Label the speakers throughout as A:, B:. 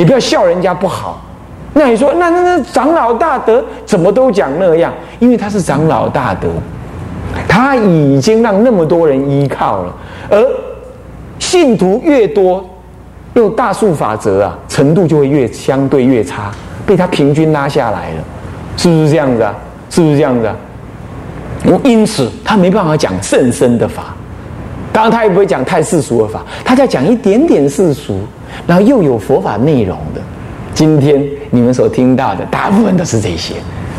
A: 你不要笑人家不好。那你说，那那那长老大德怎么都讲那样？因为他是长老大德，他已经让那么多人依靠了，而信徒越多，用大数法则啊，程度就会越相对越差，被他平均拉下来了，是不是这样子啊？是不是这样子啊？因此他没办法讲甚深的法，当然他也不会讲太世俗的法，他在讲一点点世俗，然后又有佛法内容的。今天你们所听到的大部分都是这些，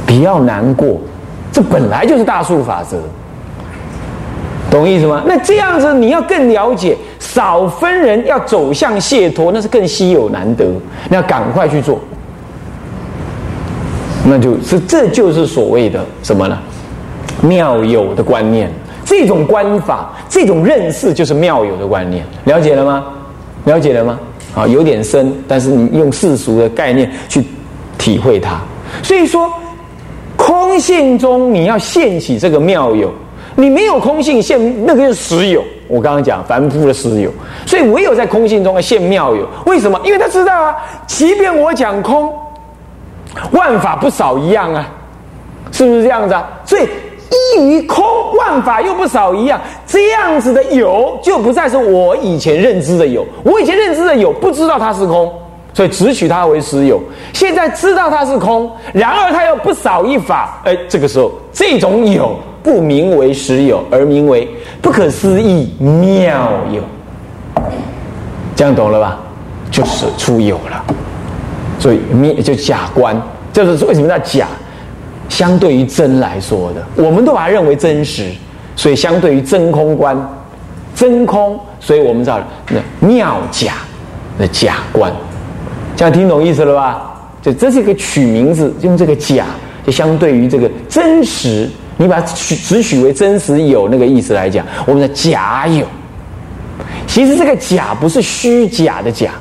A: 不要难过，这本来就是大数法则，懂意思吗？那这样子你要更了解，少分人要走向解脱，那是更稀有难得，那要赶快去做，那就是这就是所谓的什么呢？妙有的观念，这种观法，这种认识就是妙有的观念，了解了吗？了解了吗？啊，有点深，但是你用世俗的概念去体会它。所以说，空性中你要现起这个妙有，你没有空性现，那个是实有。我刚刚讲凡夫的实有，所以唯有在空性中要现妙有。为什么？因为他知道啊，即便我讲空，万法不少一样啊，是不是这样子啊？所以。于空万法又不少一样，这样子的有就不再是我以前认知的有。我以前认知的有，不知道它是空，所以只取它为实有。现在知道它是空，然而它又不少一法。哎，这个时候这种有不名为实有，而名为不可思议妙有。这样懂了吧？就是出有了。所以灭就假观，就是为什么叫假？相对于真来说的，我们都把它认为真实，所以相对于真空观，真空，所以我们知道那妙假那假观，这样听懂意思了吧？就这是一个取名字，用这个假，就相对于这个真实，你把它取只取为真实有那个意思来讲，我们的假有，其实这个假不是虚假的假，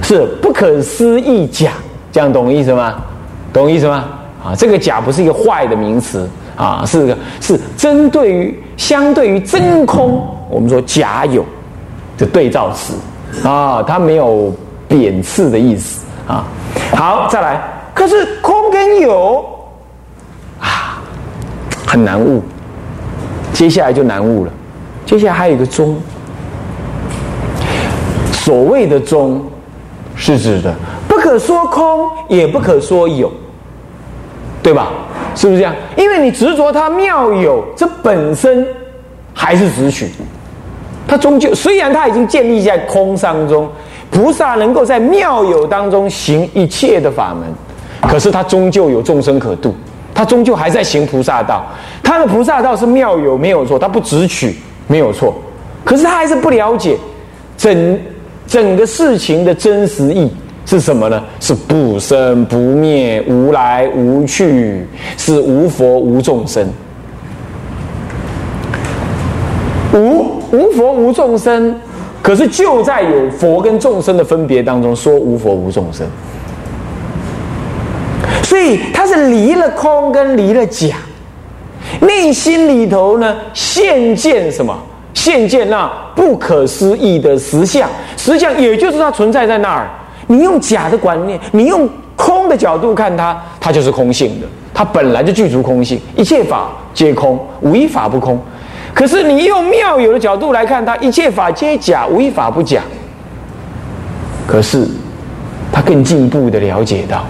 A: 是不可思议假，这样懂意思吗？懂意思吗？啊，这个假不是一个坏的名词啊，是个是针对于相对于真空，我们说假有的对照词啊，它没有贬斥的意思啊。好，再来，可是空跟有啊很难悟，接下来就难悟了。接下来还有一个中，所谓的中是指的不可说空，也不可说有。对吧？是不是这样？因为你执着它妙有，这本身还是执取。它终究虽然它已经建立在空上中，菩萨能够在妙有当中行一切的法门，可是它终究有众生可度，它终究还在行菩萨道。他的菩萨道是妙有没有错？他不执取没有错，可是他还是不了解整整个事情的真实意。是什么呢？是不生不灭、无来无去，是无佛无众生。无无佛无众生，可是就在有佛跟众生的分别当中说无佛无众生。所以他是离了空跟离了假，内心里头呢现见什么？现见那不可思议的实相，实相也就是它存在在那儿。你用假的观念，你用空的角度看它，它就是空性的，它本来就具足空性，一切法皆空，无一法不空。可是你用妙有的角度来看它，一切法皆假，无一法不假。可是他更进一步的了解到，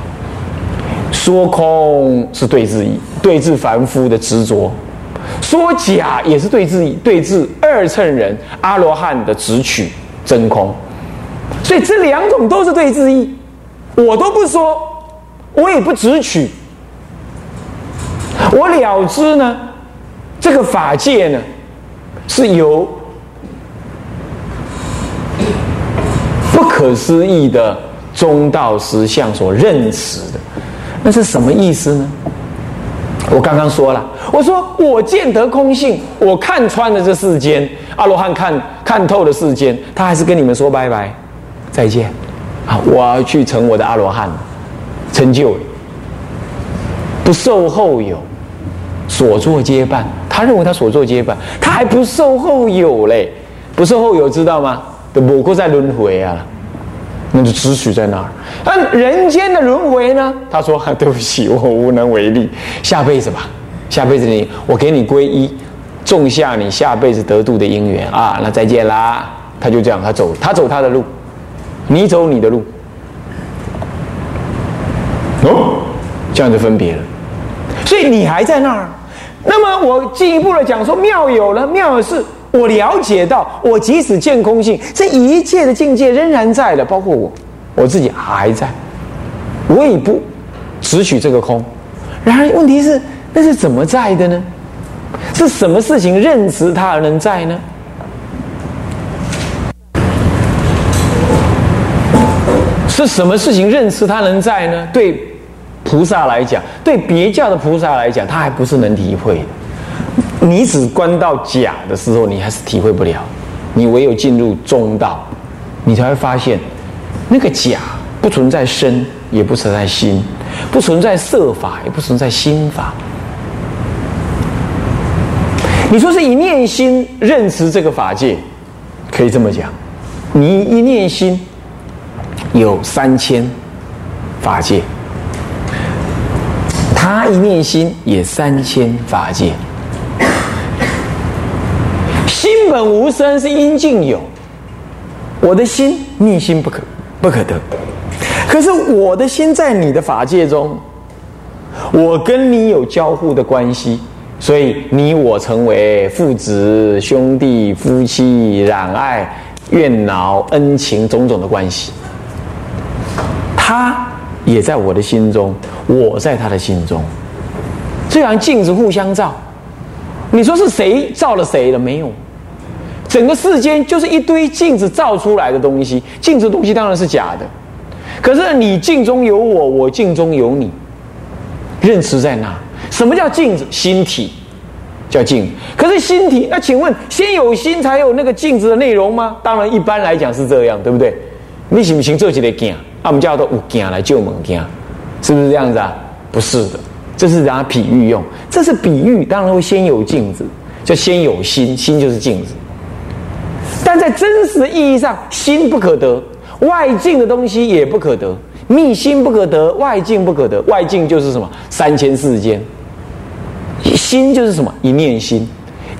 A: 说空是对治对治凡夫的执着，说假也是对治对治二乘人阿罗汉的执取真空。所以这两种都是对治意，我都不说，我也不直取，我了知呢，这个法界呢，是由不可思议的中道实相所认识的，那是什么意思呢？我刚刚说了，我说我见得空性，我看穿了这世间，阿罗汉看看透了世间，他还是跟你们说拜拜。再见，啊！我要去成我的阿罗汉，成就不受后有，所作皆办。他认为他所作皆办，他还不受后有嘞，不受后有，知道吗？都不过在轮回啊，那就只许在那儿。那人间的轮回呢？他说：“ 对不起，我无能为力，下辈子吧。下辈子你我给你皈依，种下你下辈子得度的因缘啊。那再见啦。”他就这样，他走，他走他的路，你走你的路。哦，这样就分别了。所以你还在那儿。那么我进一步的讲说，妙有了，妙有是。我了解到，我即使见空性，这一切的境界仍然在的，包括我，我自己还在，我也不只取这个空。然而问题是，那是怎么在的呢？是什么事情认识它而能在呢？是什么事情认识它能在呢？对菩萨来讲，对别教的菩萨来讲，他还不是能体会。你只观到假的时候，你还是体会不了。你唯有进入中道，你才会发现，那个假不存在身，也不存在心，不存在色法，也不存在心法。你说是一念心认识这个法界，可以这么讲。你一念心有三千法界，他一念心也三千法界。心本无生，是因境有。我的心逆心不可不可得，可是我的心在你的法界中，我跟你有交互的关系，所以你我成为父子、兄弟、夫妻、染爱、怨恼、恩情种种的关系。他也在我的心中，我在他的心中，这样镜子互相照。你说是谁照了谁了？没有。整个世间就是一堆镜子照出来的东西，镜子东西当然是假的。可是你镜中有我，我镜中有你，认识在那。什么叫镜子？心体叫镜。可是心体，那请问先有心才有那个镜子的内容吗？当然，一般来讲是这样，对不对？你行不行做起来镜？啊，我们叫做有镜来救猛镜，是不是这样子啊？不是的，这是拿比喻用，这是比喻，当然会先有镜子，就先有心，心就是镜子。但在真实的意义上，心不可得，外境的东西也不可得，密心不可得，外境不可得。外境就是什么？三千世间。心就是什么？一念心。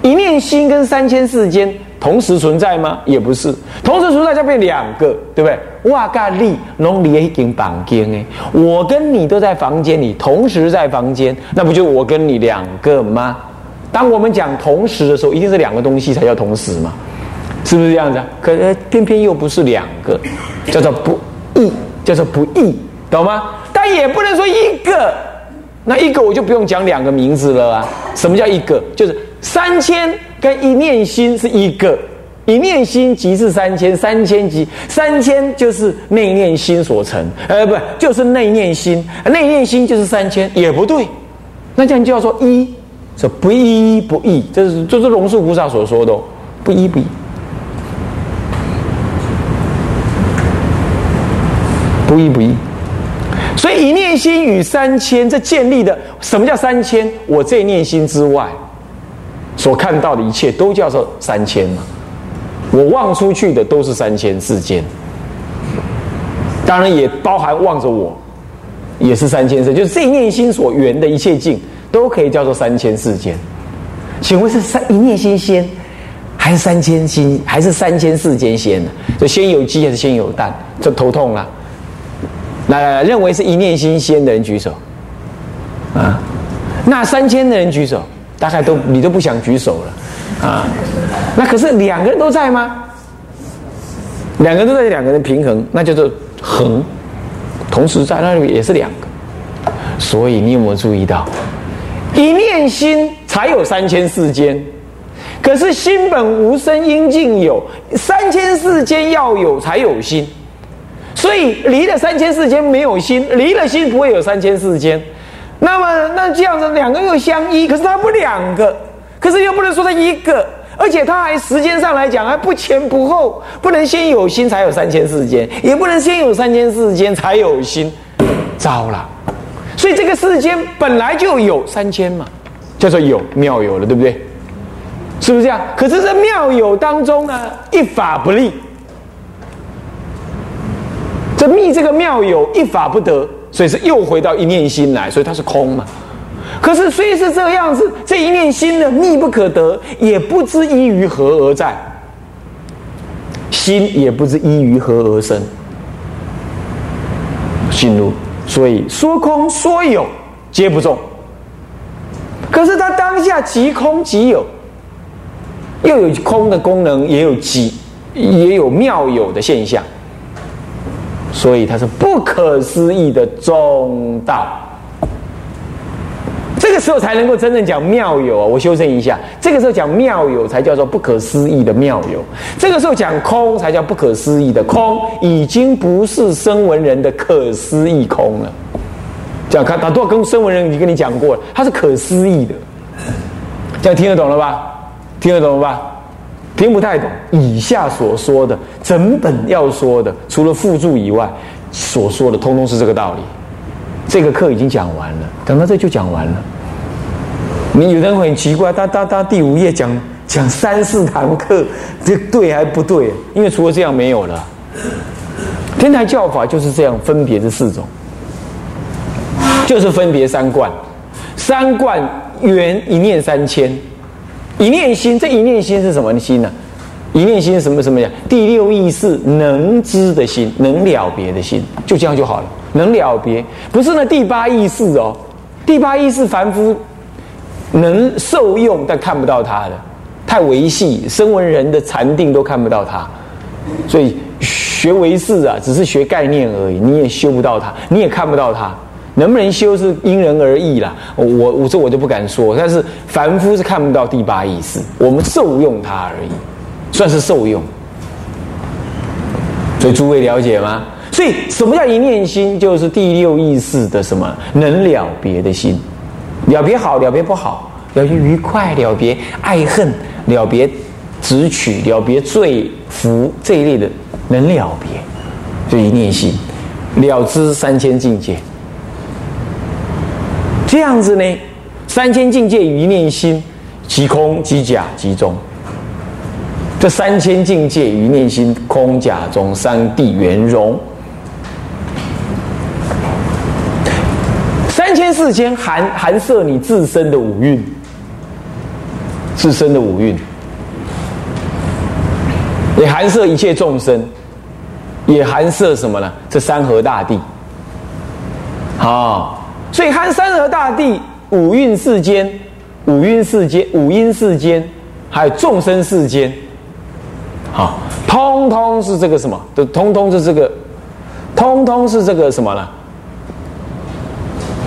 A: 一念心跟三千世间同时存在吗？也不是，同时存在就变两个，对不对？哇嘎利龙离一间房间哎，我跟你都在房间里，同时在房间，那不就我跟你两个吗？当我们讲同时的时候，一定是两个东西才叫同时嘛。是不是这样子？可是偏偏又不是两个，叫做不异，叫做不异，懂吗？但也不能说一个，那一个我就不用讲两个名字了啊。什么叫一个？就是三千跟一念心是一个，一念心即是三千，三千即三千就是内念心所成，呃，不就是内念心，内念心就是三千，也不对。那这样就要说一，是不一不异，这是这是龙树菩萨所说的，不一不异。不一不异，所以一念心与三千这建立的，什么叫三千？我这念心之外，所看到的一切都叫做三千嘛。我望出去的都是三千世间，当然也包含望着我，也是三千世，就是这一念心所缘的一切境，都可以叫做三千世间。请问是三一念心先，还是三千心，还是三千世间先呢？就先有鸡还是先有蛋？这头痛了。来来来，认为是一念心先的人举手，啊，那三千的人举手，大概都你都不想举手了，啊，那可是两个人都在吗？两个人都在，两个人平衡，那叫做恒，同时在那里也是两个，所以你有没有注意到，一念心才有三千世间，可是心本无生，应尽有，三千世间要有才有心。所以离了三千世间没有心，离了心不会有三千世间。那么那这样子两个又相依，可是它不两个，可是又不能说它一个，而且它还时间上来讲还不前不后，不能先有心才有三千世间，也不能先有三千世间才有心，糟了。所以这个世间本来就有三千嘛，叫做有妙有了，对不对？是不是这样？可是这妙有当中呢，一法不立。这密这个妙有一法不得，所以是又回到一念心来，所以它是空嘛。可是虽是这样子，这一念心呢，密不可得，也不知依于何而在，心也不知依于何而生，心如，所以说空说有皆不中。可是它当下即空即有，又有空的功能，也有即也有妙有的现象，所以它是不可思议的中道。这个时候才能够真正讲妙有啊！我修正一下，这个时候讲妙有才叫做不可思议的妙有。这个时候讲空才叫不可思议的空，已经不是声闻人的可思议空了。这样看，他都跟声闻人已经跟你讲过了，他是可思议的。这样听得懂了吧？听得懂了吧？听不太懂。以下所说的整本要说的，除了附注以外，所说的通通是这个道理。这个课已经讲完了，等到这就讲完了。你有人很奇怪，他他他第五页讲讲三四堂课，这对还不对？因为除了这样没有了。天台教法就是这样，分别这四种。就是分别三观，三观缘一念三千，一念心，这一念心是什么？心呢？一念心什么？什么？呀？第六意识能知的心，能了别的心，就这样就好了。能了别，不是那第八意识哦，第八意识凡夫能受用，但看不到它的，太维系，声闻人的禅定都看不到它，所以学维识啊，只是学概念而已，你也修不到它，你也看不到它。能不能修是因人而异啦，我我这我就不敢说。但是凡夫是看不到第八意识，我们受用它而已，算是受用。所以诸位了解吗？所以什么叫一念心？就是第六意识的什么能了别的心，了别好，了别不好，了别愉快，了别爱恨，了别执取，了别罪福这一类的能了别，就一念心了知三千境界。这样子呢，三千境界于一念心，即空即假即中。这三千境界于念心，空假中三谛圆融。三千四千含含摄你自身的五蕴，自身的五蕴，也含摄一切众生，也含摄什么呢？这山河大地，好。所以含山河大地、五蕴世间、五蕴世间、五阴世间，还有众生世间，好，通通是这个什么？都通通是这个，通通是这个什么呢？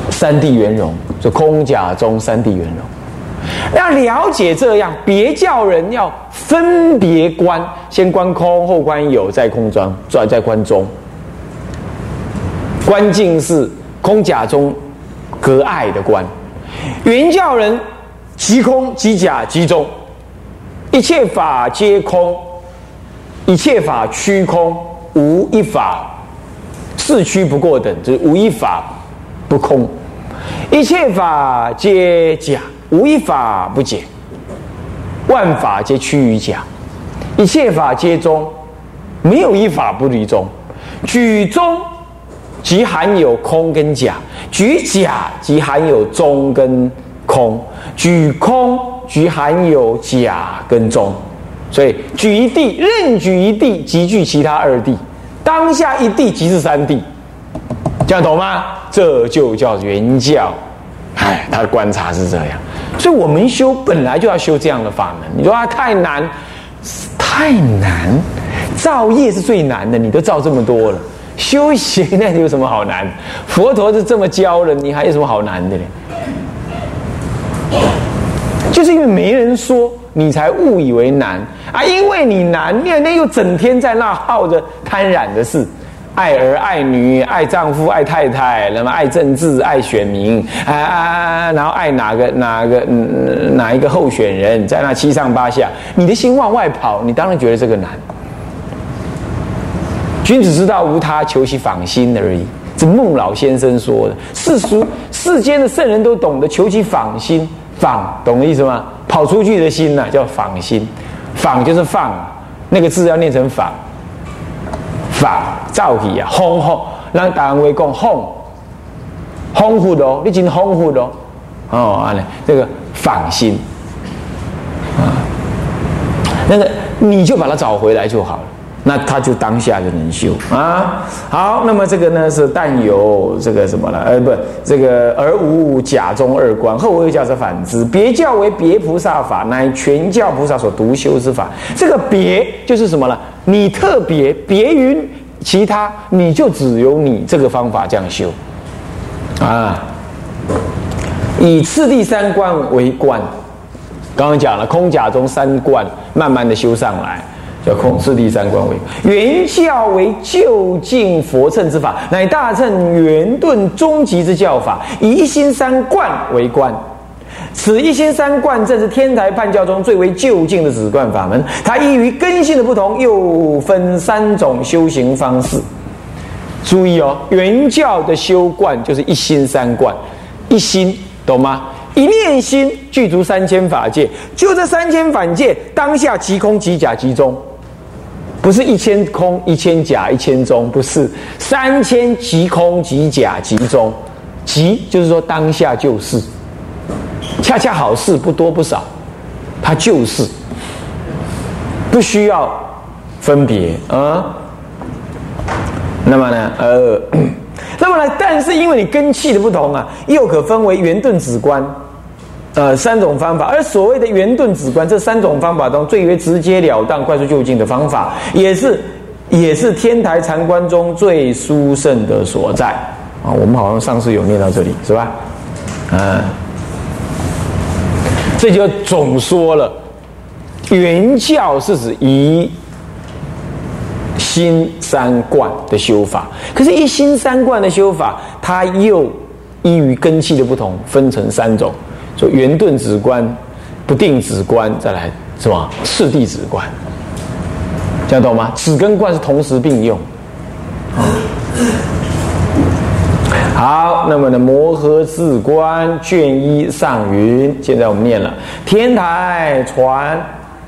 A: 三谛圆融，就空假中三谛圆融。要了解这样，别叫人要分别观，先观空，后观有，再空中，转再观中。观境是空假中。隔爱的观，原教人即空即假即中，一切法皆空，一切法虚空，无一法四虚不过等，就是无一法不空，一切法皆假，无一法不假，万法皆趋于假，一切法皆中，没有一法不离中，举中。即含有空跟假，举假即含有中跟空，举空即含有假跟中，所以举一地，任举一地即具其他二地，当下一地即是三地，这样懂吗？这就叫原教，哎，他的观察是这样，所以我们修本来就要修这样的法门。你说啊，太难，太难，造业是最难的，你都造这么多了。修行那有什么好难？佛陀是这么教的，你还有什么好难的呢？就是因为没人说，你才误以为难啊！因为你难，那那又整天在那耗着贪染的事，爱儿爱女，爱丈夫爱太太，那么爱政治爱选民啊啊啊！然后爱哪个哪个哪一个候选人，在那七上八下，你的心往外跑，你当然觉得这个难。君子之道无他，求其访心而已。这孟老先生说的，世俗世间的圣人都懂得求其访心，访懂的意思吗？跑出去的心呐，叫访心。访就是放，那个字要念成仿。法造起啊，丰富，让大人会讲丰丰富哦，你真丰富哦，哦，安尼这个放心啊，那个你就把它找回来就好了。那他就当下就能修啊。好，那么这个呢是但有这个什么了？呃，不，这个而无假中二观，后为教者反之。别教为别菩萨法，乃全教菩萨所独修之法。这个别就是什么了？你特别别于其他，你就只有你这个方法这样修啊。以次第三观为观，刚刚讲了空假中三观，慢慢的修上来。叫空次第三观为原教为就近佛乘之法，乃大乘圆顿终极之教法，以一心三观为观。此一心三观正是天台判教中最为就近的止观法门。它依于根性的不同，又分三种修行方式。注意哦，原教的修观就是一心三观，一心懂吗？一念心具足三千法界，就这三千法界当下即空即假即中。不是一千空一千假一千中，不是三千即空即假即中，即就是说当下就是，恰恰好事不多不少，它就是，不需要分别啊。那么呢，呃，那么呢，但是因为你根气的不同啊，又可分为圆顿止观。呃，三种方法，而所谓的圆顿止观，这三种方法中最为直截了当、快速就近的方法，也是也是天台禅观中最殊胜的所在啊。我们好像上次有念到这里，是吧？嗯，这就总说了，圆教是指一心三观的修法，可是，一心三观的修法，它又依于根器的不同，分成三种。就圆顿止观、不定止观，再来是吧？次第止观，这样懂吗？止跟观是同时并用。好，那么呢？摩诃自观卷一上云，现在我们念了：天台传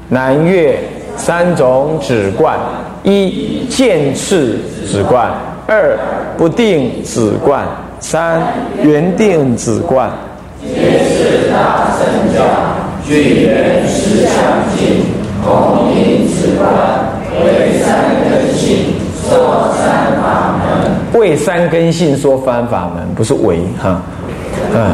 A: 南岳三种止观，一见次止观，二不定止观，三圆定止观。皆是大圣教，具缘实相境，同名此观，为三根性说三法门。为三根性说三法门，不是为哈，嗯。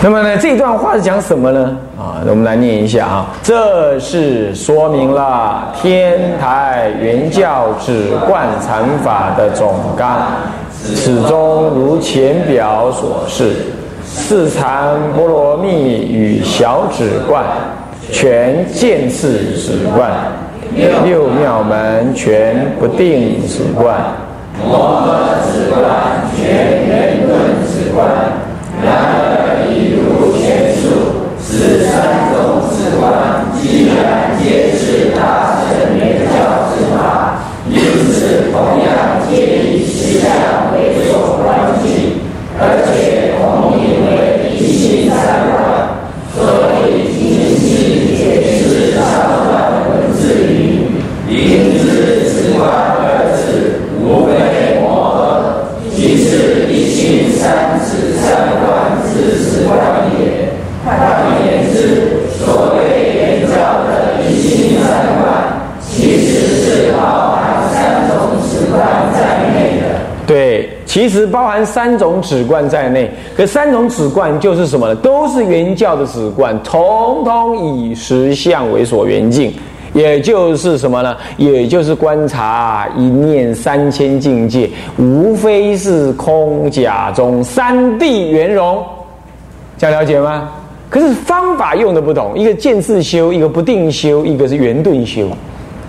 A: 那么呢，这段话是讲什么呢？啊，我们来念一下啊。这是说明了天台原教止观禅法的总纲，始终如前表所示。四禅波罗蜜与小止观，全见次止观；六妙门全不定止观；摩诃止观全圆顿止观。然三种止观在内，可三种止观就是什么呢？都是原教的止观，统统以实相为所缘境，也就是什么呢？也就是观察一念三千境界，无非是空假中三谛圆融，这样了解吗？可是方法用的不同，一个见次修，一个不定修，一个是圆顿修。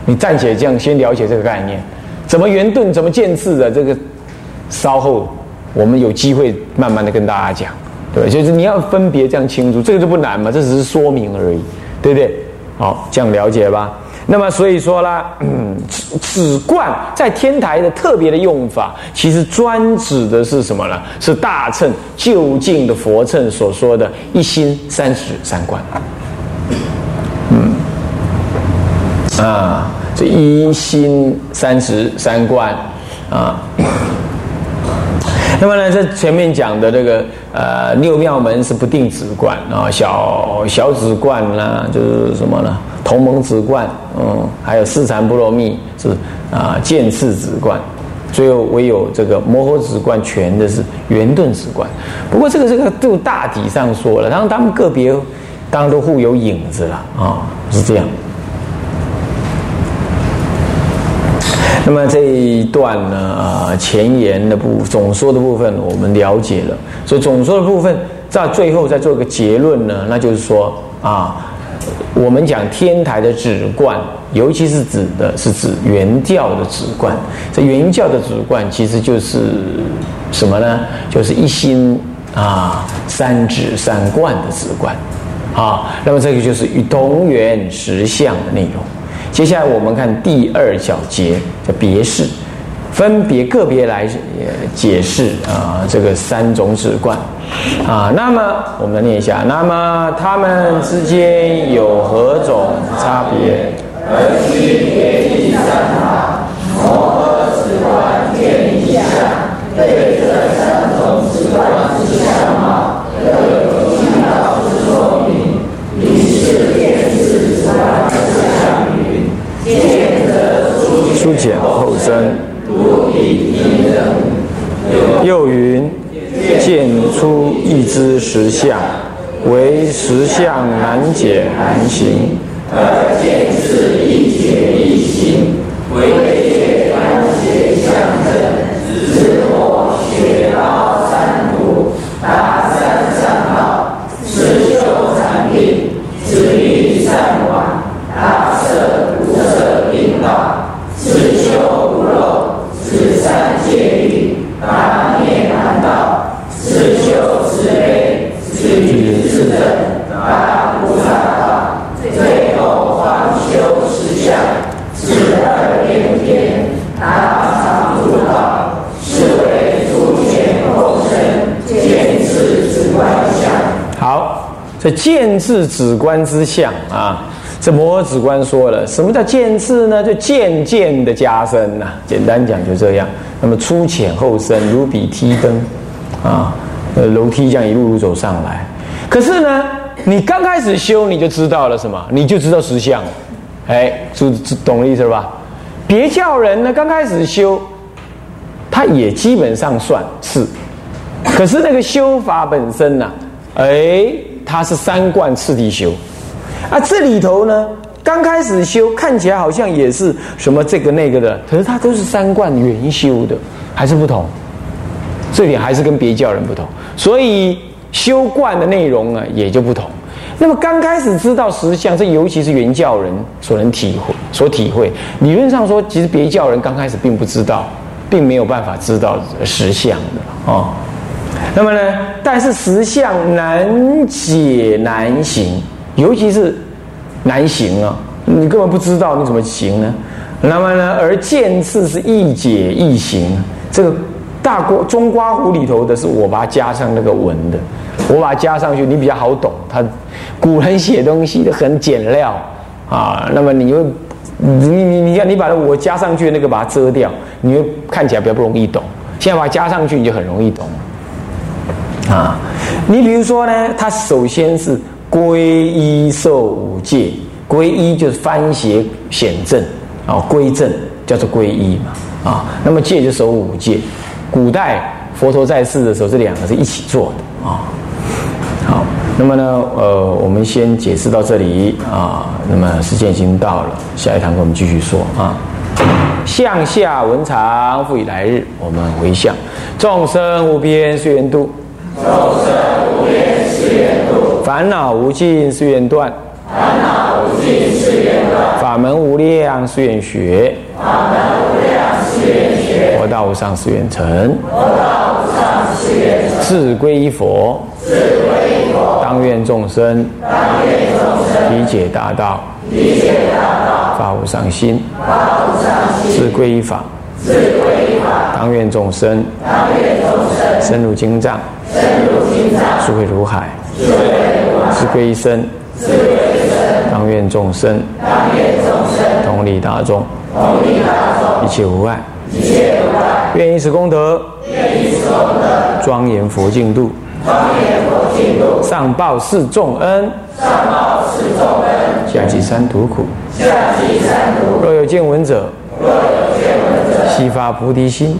A: 你暂且这样先了解这个概念，怎么圆顿，怎么见次的这个。稍后我们有机会慢慢的跟大家讲，对就是你要分别这样清楚，这个就不难嘛，这只是说明而已，对不对？好，这样了解吧。那么所以说啦，止观在天台的特别的用法，其实专指的是什么呢？是大乘就近的佛乘所说的一心三十三观。嗯，啊。这一心三十三观啊。那么呢，这前面讲的这个呃六妙门是不定止观啊，小小止观啦，就是什么呢？同盟止观，嗯，还有四禅波罗蜜是啊见次止观，最后唯有这个摩诃止观全的是圆顿止观。不过这个这个就大体上说了，然后他们个别当然都互有影子了啊，是这样。那么这一段呢，前言的部总说的部分我们了解了，所以总说的部分在最后再做个结论呢，那就是说啊，我们讲天台的止观，尤其是指的是指原教的止观，这原教的止观其实就是什么呢？就是一心啊三止三观的止观，啊，那么这个就是与同源实相的内容。接下来我们看第二小节叫别释，分别个别来解释啊这个三种止观啊。那么我们来念一下，那么他们之间有何种差别？而区别第三法，摩诃止观见一相，对这三种止观之相貌，都有一道之说明，于是便是止观。疏简后深，又云见出一之实相，为实相难解难行，而见是一解一行，为解难解相证，自我学道三途，大三善道，是修禅定，是欲善往，大舍不舍定道。自修不漏，自三戒律，大涅盘道；自修慈悲，自律自正，大菩萨道；最后方修实相，自二边天，大常住道。是为诸前后生见智之观相。好，这见智止观之相啊。这摩诃止观说了，什么叫渐次呢？就渐渐的加深呐。简单讲就这样。那么粗浅后深，如比梯登啊，呃，楼梯这样一路路走上来。可是呢，你刚开始修，你就知道了什么？你就知道实相。哎，知懂了意思了吧？别叫人呢，刚开始修，他也基本上算是。可是那个修法本身呢，哎，它是三观次第修。啊，这里头呢，刚开始修看起来好像也是什么这个那个的，可是它都是三观原修的，还是不同。这点还是跟别教人不同，所以修观的内容呢也就不同。那么刚开始知道实相，这尤其是原教人所能体会、所体会。理论上说，其实别教人刚开始并不知道，并没有办法知道实相的哦。那么呢，但是实相难解难行。尤其是难行啊，你根本不知道你怎么行呢？那么呢，而见次是易解易行。这个大锅中刮壶里头的是我把它加上那个文的，我把它加上去，你比较好懂。他古人写东西都很简料啊，那么你又你你你看你把我加上去那个把它遮掉，你又看起来比较不容易懂。现在把它加上去，你就很容易懂啊。你比如说呢，它首先是。皈依受五戒，皈依就是翻邪显正啊，归正叫做皈依嘛啊。那么戒就守五戒，古代佛陀在世的时候，这两个是一起做的啊。好，那么呢，呃，我们先解释到这里啊。那么时间已经到了，下一堂课我们继续说啊。向下文长，复以来日，我们回向众生无边誓愿度。众生。烦恼无尽誓愿断，
B: 烦恼无尽誓愿断；
A: 法门无量誓愿学，
B: 法门无量誓愿学；
A: 佛道无上誓愿成，
B: 佛道无上誓愿成；
A: 自归依佛，
B: 自归依佛；
A: 当愿众生，
B: 当愿众生；
A: 理解大道，
B: 理解大道；
A: 发无上心，
B: 发无上心；
A: 自归依法，
B: 自归依法；
A: 当愿众生，
B: 当愿；
A: 深入经藏，智慧如海。
B: 智
A: 慧一生，
B: 自归一
A: 生，
B: 当愿众生，
A: 同理。利大众，一切无碍。愿以此功德，庄严佛净土，上报四重恩，下济三途苦。若有见闻者，悉发菩提心，